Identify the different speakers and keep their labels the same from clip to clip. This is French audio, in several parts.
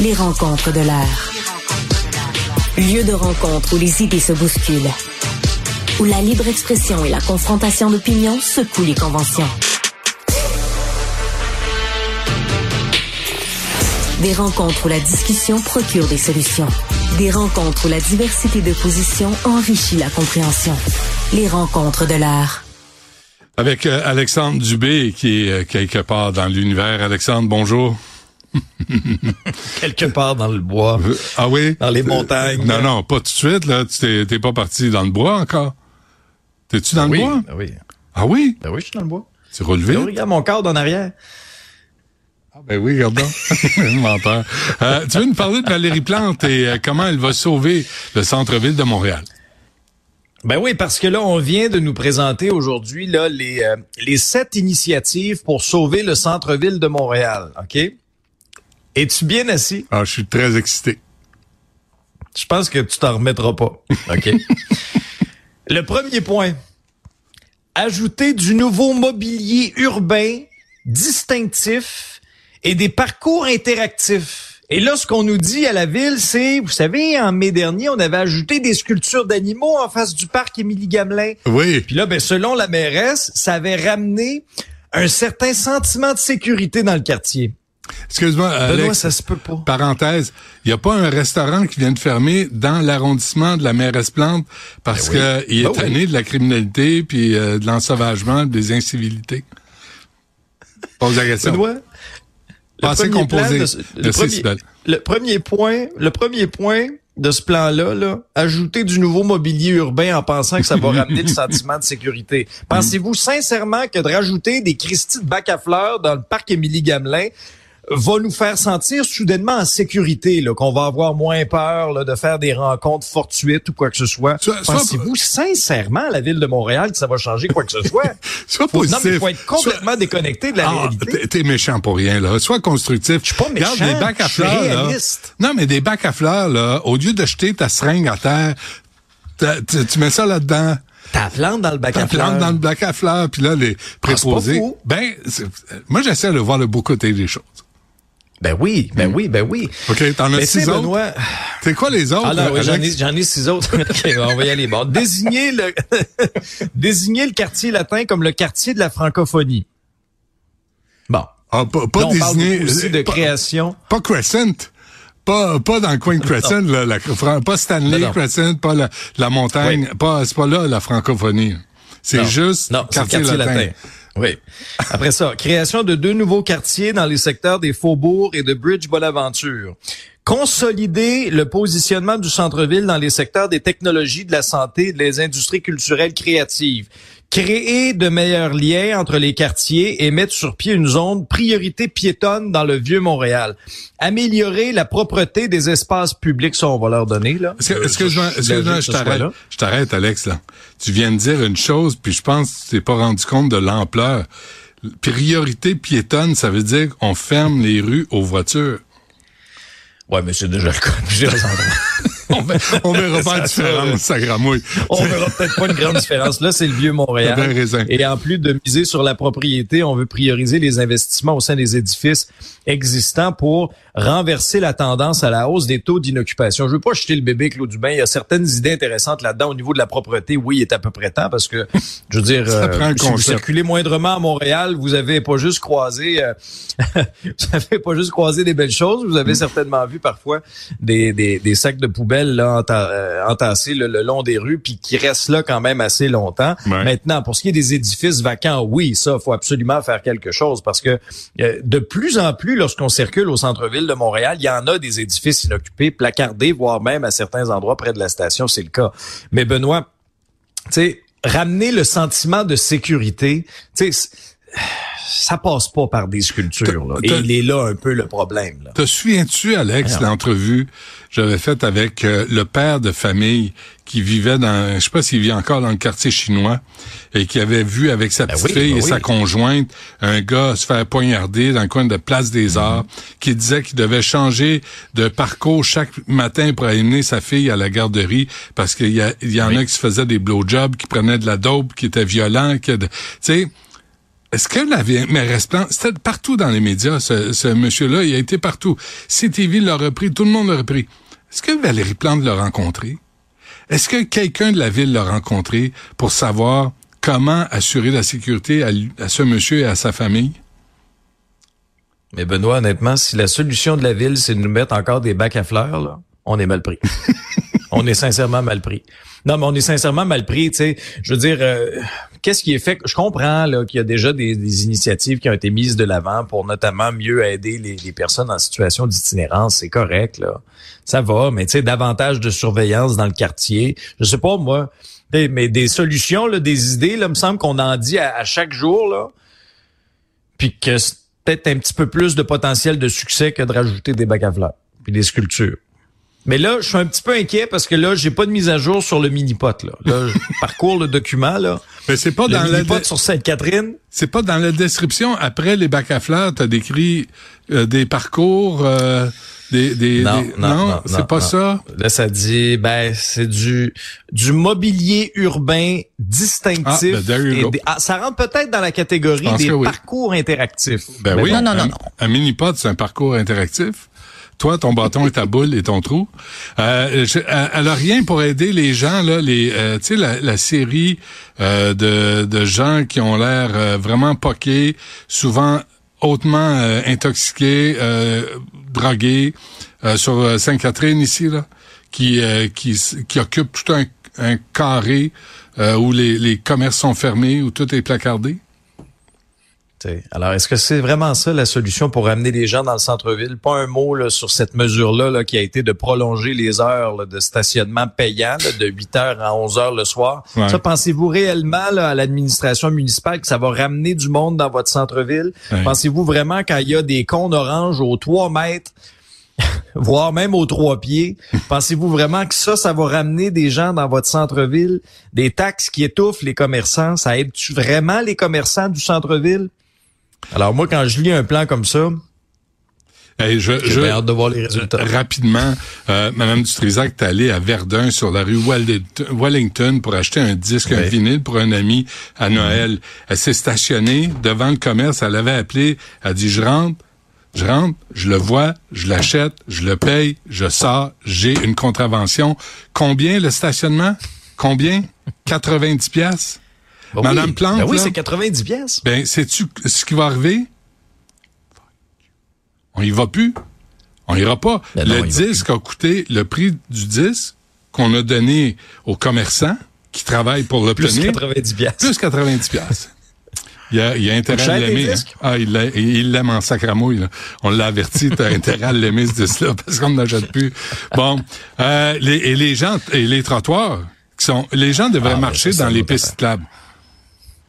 Speaker 1: Les rencontres de l'air. Lieu de rencontre où les idées se bousculent. Où la libre expression et la confrontation d'opinions secouent les conventions. Des rencontres où la discussion procure des solutions. Des rencontres où la diversité de positions enrichit la compréhension. Les rencontres de l'art.
Speaker 2: Avec euh, Alexandre Dubé, qui est euh, quelque part dans l'univers. Alexandre, bonjour.
Speaker 3: quelque part dans le bois.
Speaker 2: Ah oui?
Speaker 3: Dans les montagnes.
Speaker 2: Non, non, pas tout de suite, là. Tu t'es pas parti dans le bois encore? T'es-tu dans
Speaker 3: oui,
Speaker 2: le bois?
Speaker 3: Ben oui.
Speaker 2: Ah oui?
Speaker 3: Ben oui, je suis dans le bois.
Speaker 2: Tu relevé?
Speaker 3: regarde mon cadre en arrière.
Speaker 2: Ah ben oui, regarde Menteur. Euh, tu veux nous parler de Valérie Plante et euh, comment elle va sauver le centre-ville de Montréal?
Speaker 3: Ben oui, parce que là, on vient de nous présenter aujourd'hui là les euh, les sept initiatives pour sauver le centre-ville de Montréal. Ok? Es-tu bien assis?
Speaker 2: Ah, je suis très excité.
Speaker 3: Je pense que tu t'en remettras pas. Ok Le premier point ajouter du nouveau mobilier urbain distinctif et des parcours interactifs. Et là, ce qu'on nous dit à la ville, c'est, vous savez, en mai dernier, on avait ajouté des sculptures d'animaux en face du parc Émilie Gamelin.
Speaker 2: Oui.
Speaker 3: Puis là, ben, selon la mairesse, ça avait ramené un certain sentiment de sécurité dans le quartier.
Speaker 2: Excuse-moi, Alex,
Speaker 3: ça se peut pas.
Speaker 2: Parenthèse, il n'y a pas un restaurant qui vient de fermer dans l'arrondissement de la mairesse Plante parce
Speaker 3: Ben oui.
Speaker 2: qu'il est
Speaker 3: Ben oui.
Speaker 2: de la criminalité puis euh, de l'ensauvagement, des incivilités. Pose la question.
Speaker 3: Benoît, le premier de le, le point, le premier point de ce plan-là, là, ajouter du nouveau mobilier urbain en pensant que ça va ramener le sentiment de sécurité. Pensez-vous sincèrement que de rajouter des Christie de bac à fleurs dans le parc Émilie Gamelin va nous faire sentir soudainement en sécurité, là, qu'on va avoir moins peur là, de faire des rencontres fortuites ou quoi que ce soit. Pensez-vous sincèrement, la ville de Montréal, que ça va changer quoi que ce soit?
Speaker 2: Sois
Speaker 3: Faut- non, mais
Speaker 2: positif.
Speaker 3: faut être complètement déconnecté de la
Speaker 2: Ah,
Speaker 3: réalité.
Speaker 2: t'es- méchant pour rien, là. Sois constructif. Je
Speaker 3: suis pas méchant,
Speaker 2: Regarde, des bacs à
Speaker 3: je suis
Speaker 2: fleurs, là.
Speaker 3: réaliste.
Speaker 2: Non, mais des bacs à fleurs, là, au lieu de jeter ta seringue à terre, tu, mets ça là-dedans.
Speaker 3: Ta plante dans le bac
Speaker 2: Ta
Speaker 3: à fleurs.
Speaker 2: plante dans le bac à fleurs, puis là, les préposés.
Speaker 3: fou.
Speaker 2: ben, moi, j'essaie de voir le beau côté des choses.
Speaker 3: Ben oui, ben oui, ben oui.
Speaker 2: OK, t'en as six autres?
Speaker 3: Benoît...
Speaker 2: C'est quoi les autres?
Speaker 3: Ah oui,
Speaker 2: Alex?
Speaker 3: j'en ai, j'en ai six autres. OK, on va y aller. Bon, désigner le, désigner le quartier latin comme le quartier de la francophonie. Bon.
Speaker 2: Ah, pas, pas
Speaker 3: Là, on parle
Speaker 2: désigner-
Speaker 3: beaucoup aussi de
Speaker 2: pas-
Speaker 3: création.
Speaker 2: Pas Crescent. Pas, pas dans le coin de Crescent, là, la, pas Stanley
Speaker 3: Non, non.
Speaker 2: Crescent, pas la, la montagne, pas, c'est pas là la francophonie. C'est juste
Speaker 3: Non, c'est le quartier latin. Oui. Après ça, création de deux nouveaux quartiers dans les secteurs des Faubourgs et de Bridge Bonaventure. Consolider le positionnement du centre-ville dans les secteurs des technologies, de la santé et des industries culturelles créatives. Créer de meilleurs liens entre les quartiers et mettre sur pied une zone priorité piétonne dans le vieux Montréal. Améliorer la propreté des espaces publics, ça on va leur donner là.
Speaker 2: Est-ce que-
Speaker 3: Euh, je
Speaker 2: excuse-moi,
Speaker 3: logique
Speaker 2: je
Speaker 3: que ce soit
Speaker 2: t'arrête. Je t'arrête, Alex, là. Tu viens de dire une chose, puis je pense que tu t'es pas rendu compte de l'ampleur. Priorité piétonne, ça veut dire qu'on ferme les rues aux voitures.
Speaker 3: Ouais, mais c'est déjà le cas.
Speaker 2: On, ver- on verra pas la différence, ça gramouille.
Speaker 3: on verra peut-être pas une grande différence. Là, c'est le vieux Montréal. Et en plus de miser sur la propriété, on veut prioriser les investissements au sein des édifices existants pour renverser la tendance à la hausse des taux d'inoccupation. Je veux pas jeter le bébé Claude Dubin. Il y a certaines idées intéressantes là-dedans au niveau de la propreté. Oui, il est à peu près temps parce que, je veux dire,
Speaker 2: Ça
Speaker 3: euh,
Speaker 2: prend
Speaker 3: si vous circulez moindrement à Montréal, vous avez pas juste croisé, euh, vous avez pas juste croisé des belles choses. Vous
Speaker 2: Mm.
Speaker 3: avez certainement vu parfois des, des, des sacs de poubelle là, enta- euh, le, long des rues, puis qui restent là quand même assez longtemps.
Speaker 2: Ouais.
Speaker 3: Maintenant, pour ce qui est des édifices vacants, oui, ça, faut absolument faire quelque chose parce que euh, de plus en plus, lorsqu'on circule au centre-ville de Montréal, il y en a des édifices inoccupés, placardés, voire même à certains endroits près de la station, c'est le cas. Mais Benoît, tu sais, ramener le sentiment de sécurité, tu sais, ça passe pas par des sculptures. Là. Et il est là un peu le problème. Là.
Speaker 2: Te souviens-tu, Alex,
Speaker 3: Alors.
Speaker 2: l'entrevue que j'avais faite avec euh, le père de famille qui vivait dans, je sais pas s'il vit encore dans le quartier chinois, et qui avait vu avec sa petite
Speaker 3: oui,
Speaker 2: fille
Speaker 3: ben
Speaker 2: et
Speaker 3: oui.
Speaker 2: sa conjointe un gars se faire poignarder dans le coin de Place des
Speaker 3: Mhm.
Speaker 2: Arts, qui disait qu'il devait changer de parcours chaque matin pour amener sa fille à la garderie parce qu'il y, en
Speaker 3: Oui.
Speaker 2: a qui se faisaient des blowjobs, qui prenaient de la dope, qui étaient violents, qui, tu sais, est-ce que la mais restant, c'était partout dans les médias, ce, ce monsieur-là, il a été partout. CTV l'a repris, tout le monde l'a repris. Est-ce que Valérie Plante l'a rencontré? Est-ce que quelqu'un de la ville l'a rencontré pour savoir comment assurer la sécurité à, à ce monsieur et à sa famille?
Speaker 3: Mais Benoît, honnêtement, si la solution de la ville, c'est de nous mettre encore des bacs à fleurs, là, on est mal pris. on est sincèrement mal pris. Non, mais on est sincèrement mal pris, tu sais. Je veux dire, euh, qu'est-ce qui est fait? Je comprends là, qu'il y a déjà des, initiatives qui ont été mises de l'avant pour notamment mieux aider les, personnes en situation d'itinérance. C'est correct, là. Ça va, mais tu sais, davantage de surveillance dans le quartier. Je sais pas, moi, mais des solutions, des idées, là, me semble qu'on en dit à, chaque jour, là. Puis que c'est peut-être un petit peu plus de potentiel de succès que de rajouter des bacs à fleurs puis des sculptures. Mais là, je suis un petit peu inquiet parce que là, j'ai pas de mise à jour sur le mini-pot. Là, là je parcours le document. Là.
Speaker 2: Mais c'est pas dans
Speaker 3: le mini-pot sur Sainte-Catherine.
Speaker 2: C'est pas dans la description. Après les bacs à fleurs, t'as décrit euh, des parcours... Euh, des, des, non, non, c'est pas ça?
Speaker 3: Là, ça dit, ben, c'est du du mobilier urbain distinctif. Ah, ben, ah, ça rentre peut-être dans la catégorie des parcours interactifs.
Speaker 2: Ben oui, non, non, non, un, un mini-pod, c'est un parcours interactif? Toi, ton bâton et ta boule et ton trou. Euh, elle a rien pour aider les gens là, les, euh, tu sais la, série euh, de, de gens qui ont l'air euh, vraiment poqués, souvent hautement euh, intoxiqués, drogués, sur Sainte-Catherine ici là, qui qui qui occupe tout un, un carré où les, les commerces sont fermés, où tout est placardé.
Speaker 3: Alors, est-ce que c'est vraiment ça la solution pour amener les gens dans le centre-ville? Pas un mot là, sur cette mesure-là qui a été de prolonger les heures de stationnement payant de 8 heures à 11 heures le soir. Ça, pensez-vous réellement à l'administration municipale que ça va ramener du monde dans votre centre-ville? Pensez-vous vraiment quand il y a des cônes oranges aux 3 mètres voire même aux trois pieds. Pensez-vous vraiment que ça, ça va ramener des gens dans votre centre-ville? Des taxes qui étouffent les commerçants, ça aide-tu vraiment les commerçants du centre-ville? Alors moi, quand je lis un plan comme ça,
Speaker 2: Hey, je,
Speaker 3: J'ai hâte de voir les résultats.
Speaker 2: Rapidement, euh, Madame Dutrisac est allée à Verdun sur la rue Wellington pour acheter un disque, un vinyle pour un ami à Noël. Elle s'est stationnée devant le commerce, elle avait appelé, elle a dit je rentre, je rentre, je le vois, je l'achète, je le paye, je sors, j'ai une contravention. Combien le stationnement? Combien? 90 pièces.
Speaker 3: Ben Madame oui. Plante. Ben oui, c'est 90 pièces.
Speaker 2: Ben, sais-tu ce qui va arriver? On y va plus. On ira pas. Ben le disque a coûté le prix du disque qu'on a donné aux commerçants qui travaillent pour l'obtenir.
Speaker 3: Plus 90 pièces.
Speaker 2: Plus 90 pièces. Il y a, il a intérêt à l'aimer. Hein. Ah, il l'aime en sacramouille. Là. On l'a averti, t'as intérêt à l'aimer ce disque-là parce qu'on n'achète plus. Bon, euh, les, et les gens et les trottoirs qui sont, les gens devraient ah, marcher dans les pistes cyclables.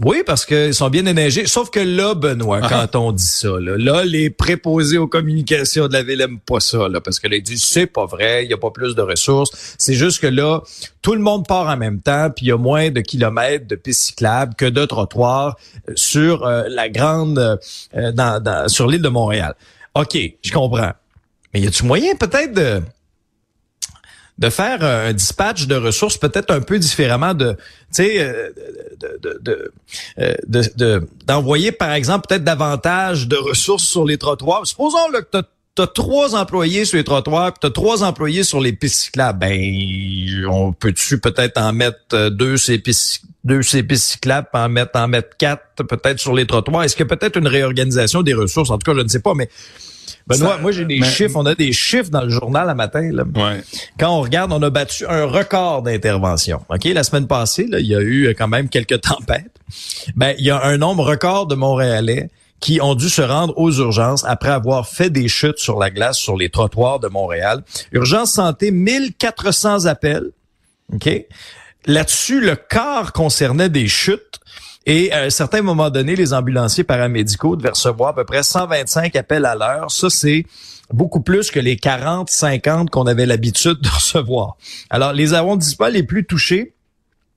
Speaker 3: Oui, parce qu'ils sont bien éneigés. Sauf que là, Benoît, ah. quand on dit ça, là, les préposés aux communications de la ville n'aiment pas ça, là, parce que là, ils disent c'est pas vrai, il y a pas plus de ressources. C'est juste que là, tout le monde part en même temps, puis il y a moins de kilomètres de pistes cyclables que de trottoirs euh, sur euh, la grande, euh, dans, sur l'île de Montréal. OK, je comprends. Mais y a-tu moyen peut-être de de faire un dispatch de ressources peut-être un peu différemment de, tu sais, euh, euh, de, de, d'envoyer par exemple peut-être davantage de ressources sur les trottoirs. Supposons là, que tu as trois employés sur les trottoirs, puis tu as trois employés sur les pistes cyclables. Ben, on peut-tu peut-être en mettre euh, deux ces pistes, deux pistes cyclables, en mettre en mettre quatre peut-être sur les trottoirs. Est-ce que peut-être une réorganisation des ressources? En tout cas, je ne sais pas, mais Benoît, moi j'ai des chiffres, on a des chiffres dans le journal à matin. Là. Quand on regarde, on a battu un record d'intervention. Ok, la semaine passée, là, il y a eu quand même quelques tempêtes. Ben, il y a un nombre record de Montréalais qui ont dû se rendre aux urgences après avoir fait des chutes sur la glace sur les trottoirs de Montréal. Urgence santé, 1400 appels. OK? Là-dessus, le quart concernait des chutes. Et à un certain moment donné, les ambulanciers paramédicaux devaient recevoir à peu près 125 appels à l'heure. Ça, c'est beaucoup plus que les 40, 50 qu'on avait l'habitude de recevoir. Alors, les arrondissements les plus touchés,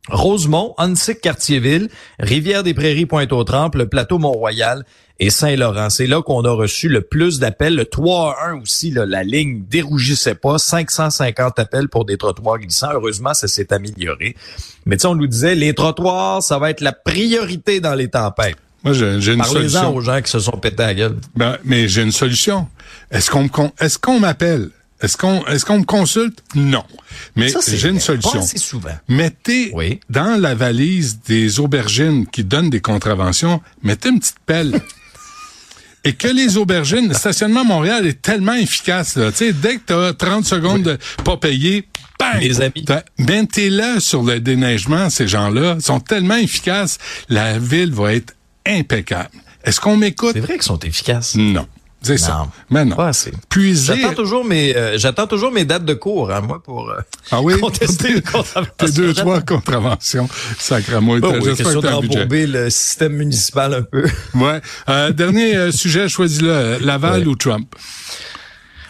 Speaker 3: Rosemont, Annecy, Cartierville, Rivière-des-Prairies, Pointe-aux-Trembles, le plateau Mont-Royal et Saint-Laurent. C'est là qu'on a reçu le plus d'appels. Le 3 à 1 aussi, là, la ligne dérougissait pas. 550 appels pour des trottoirs glissants. Heureusement, ça s'est amélioré. Mais tu sais, on nous disait, les trottoirs, ça va être la priorité dans les tempêtes.
Speaker 2: Moi, j'ai une solution.
Speaker 3: aux gens qui se sont pétés à la gueule.
Speaker 2: Ben, mais j'ai une solution. Est-ce qu'on est-ce qu'on m'appelle? Est-ce qu'on est-ce qu'on me consulte? Non. Mais j'ai une solution.
Speaker 3: souvent.
Speaker 2: Mettez dans la valise des aubergines qui donnent des contraventions, mettez une petite pelle. Et que les aubergines, le stationnement à Montréal est tellement efficace. Là. sais, dès que tu as 30 secondes de pas payer, bang!
Speaker 3: Les amis.
Speaker 2: là sur le déneigement, ces gens-là sont tellement efficaces, la ville va être impeccable. Est-ce qu'on m'écoute?
Speaker 3: C'est vrai qu'ils sont efficaces.
Speaker 2: Non. C'est ça. Mais non.
Speaker 3: Pas assez.
Speaker 2: Puiser...
Speaker 3: J'attends toujours mes, euh, j'attends toujours mes dates de cours, hein, moi, pour euh,
Speaker 2: ah oui?
Speaker 3: contester une contravention.
Speaker 2: T'es deux, trois contraventions. Sacrément.
Speaker 3: Oh, oui, question d'embourber le système municipal un peu.
Speaker 2: ouais. Euh, dernier euh, sujet, choisis-le. Laval ou Trump?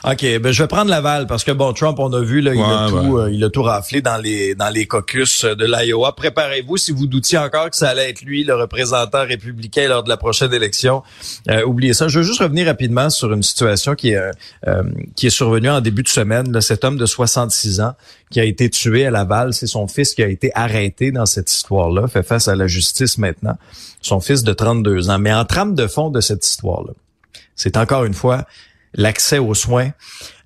Speaker 3: OK, ben je vais prendre Laval parce que bon, Trump, on a vu là, il a tout, euh, il a tout raflé dans les dans les caucus de l'Iowa. Préparez-vous si vous doutiez encore que ça allait être lui le représentant républicain lors de la prochaine élection. Euh, oubliez ça. Je veux juste revenir rapidement sur une situation qui est euh, qui est survenue en début de semaine. Là, cet homme de 66 ans qui a été tué à Laval, c'est son fils qui a été arrêté dans cette histoire-là, fait face à la justice maintenant. Son fils de 32 ans. Mais en trame de fond de cette histoire-là, c'est encore une fois l'accès aux soins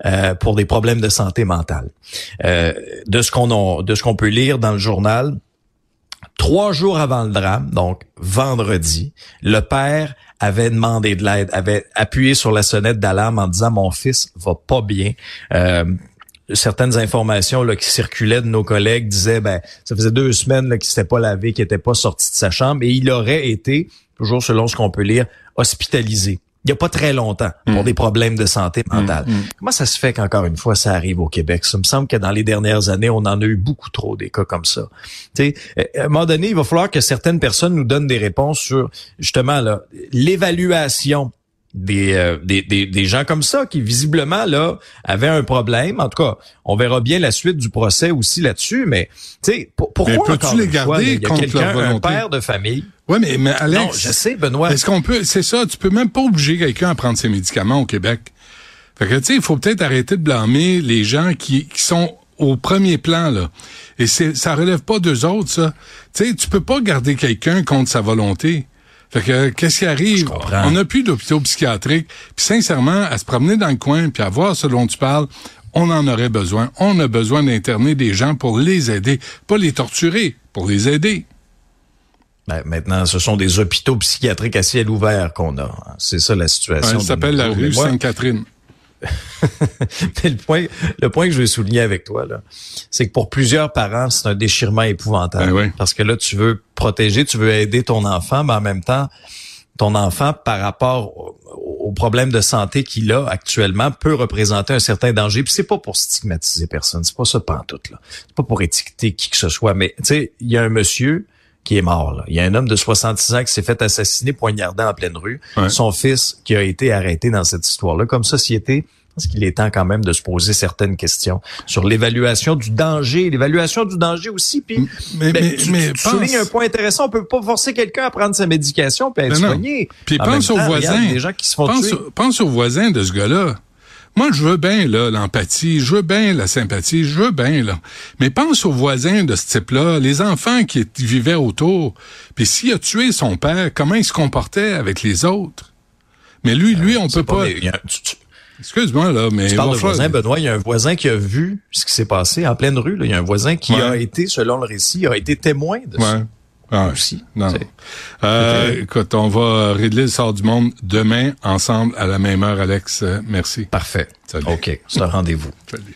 Speaker 3: euh, pour des problèmes de santé mentale. Euh, de ce qu'on de ce qu'on peut lire dans le journal, trois jours avant le drame, donc vendredi, le père avait demandé de l'aide, avait appuyé sur la sonnette d'alarme en disant mon fils va pas bien. Euh, certaines informations là, qui circulaient de nos collègues disaient ben ça faisait deux semaines qu'il s'était pas lavé, qu'il était pas sorti de sa chambre et il aurait été, toujours selon ce qu'on peut lire, hospitalisé il n'y a pas très longtemps pour mm. des problèmes de santé mentale. Mm, mm. Comment ça se fait qu'encore une fois, ça arrive au Québec? Ça me semble que dans les dernières années, on en a eu beaucoup trop des cas comme ça. sais, à un moment donné, il va falloir que certaines personnes nous donnent des réponses sur justement l'évaluation euh, des, des, des, gens comme ça qui visiblement là avaient un problème. En tout cas, on verra bien la suite du procès aussi là-dessus. Mais tu sais, pourquoi encore les garder il y a quelqu'un, un père de famille.
Speaker 2: Oui, mais, mais Alex, non,
Speaker 3: je sais, Benoît.
Speaker 2: Est-ce qu'on peut, c'est ça, tu peux même pas obliger quelqu'un à prendre ses médicaments au Québec. Fait que tu sais, il faut peut-être arrêter de blâmer les gens qui, qui sont au premier plan là. Et c'est, ça relève pas d'eux autres ça. Tu sais, tu peux pas garder quelqu'un contre sa volonté. Fait que qu'est-ce qui arrive? On n'a plus d'hôpitaux psychiatriques. Puis sincèrement, à se promener dans le coin puis à voir ce dont tu parles, on en aurait besoin. On a besoin d'interner des gens pour les aider, pas les torturer, pour les aider.
Speaker 3: Ben, maintenant, ce sont des hôpitaux psychiatriques à ciel ouvert qu'on a. C'est ça la situation.
Speaker 2: ça s'appelle la rue Sainte-Catherine.
Speaker 3: Mais le point, le point que je veux souligner avec toi, là, c'est que pour plusieurs parents, c'est un déchirement épouvantable.
Speaker 2: Ben
Speaker 3: Parce que là, tu veux protéger, tu veux aider ton enfant, mais en même temps, ton enfant, par rapport au problème de santé qu'il a actuellement, peut représenter un certain danger. Puis c'est pas pour stigmatiser personne, c'est pas ça pantoute, là. C'est pas pour étiqueter qui que ce soit. Mais tu sais, il y a un monsieur qui est mort. Là. Il y a un homme de 66 ans qui s'est fait assassiner poignardé en pleine rue. Son fils qui a été arrêté dans cette histoire-là. Comme société, parce qu'il est temps quand même de se poser certaines questions sur l'évaluation du danger, l'évaluation du danger aussi. Puis, mais, ben, tu, mais soulignes un point intéressant. On peut pas forcer quelqu'un à prendre sa médication puis à être soigné.
Speaker 2: Puis pense aux voisins. Des gens qui se font pense, pense aux voisins de ce gars-là. Moi, je veux bien là l'empathie, je veux bien la sympathie, je veux bien là. Mais pense aux voisins de ce type-là, les enfants qui vivaient autour. Puis s'il a tué son père, comment il se comportait avec les autres? Mais lui, lui, on peut pas. Excuse-moi là, mais
Speaker 3: tu parles de voisin, Benoît. Il y a un voisin qui a vu ce qui s'est passé en pleine rue. Là. Il y a un voisin qui a été, selon le récit, a été témoin de ça.
Speaker 2: Ah, aussi. Non. Euh, écoute, on va régler le sort du monde demain ensemble à la même heure, Alex. Merci.
Speaker 3: Parfait. Salut. OK. C'est un rendez-vous. Salut.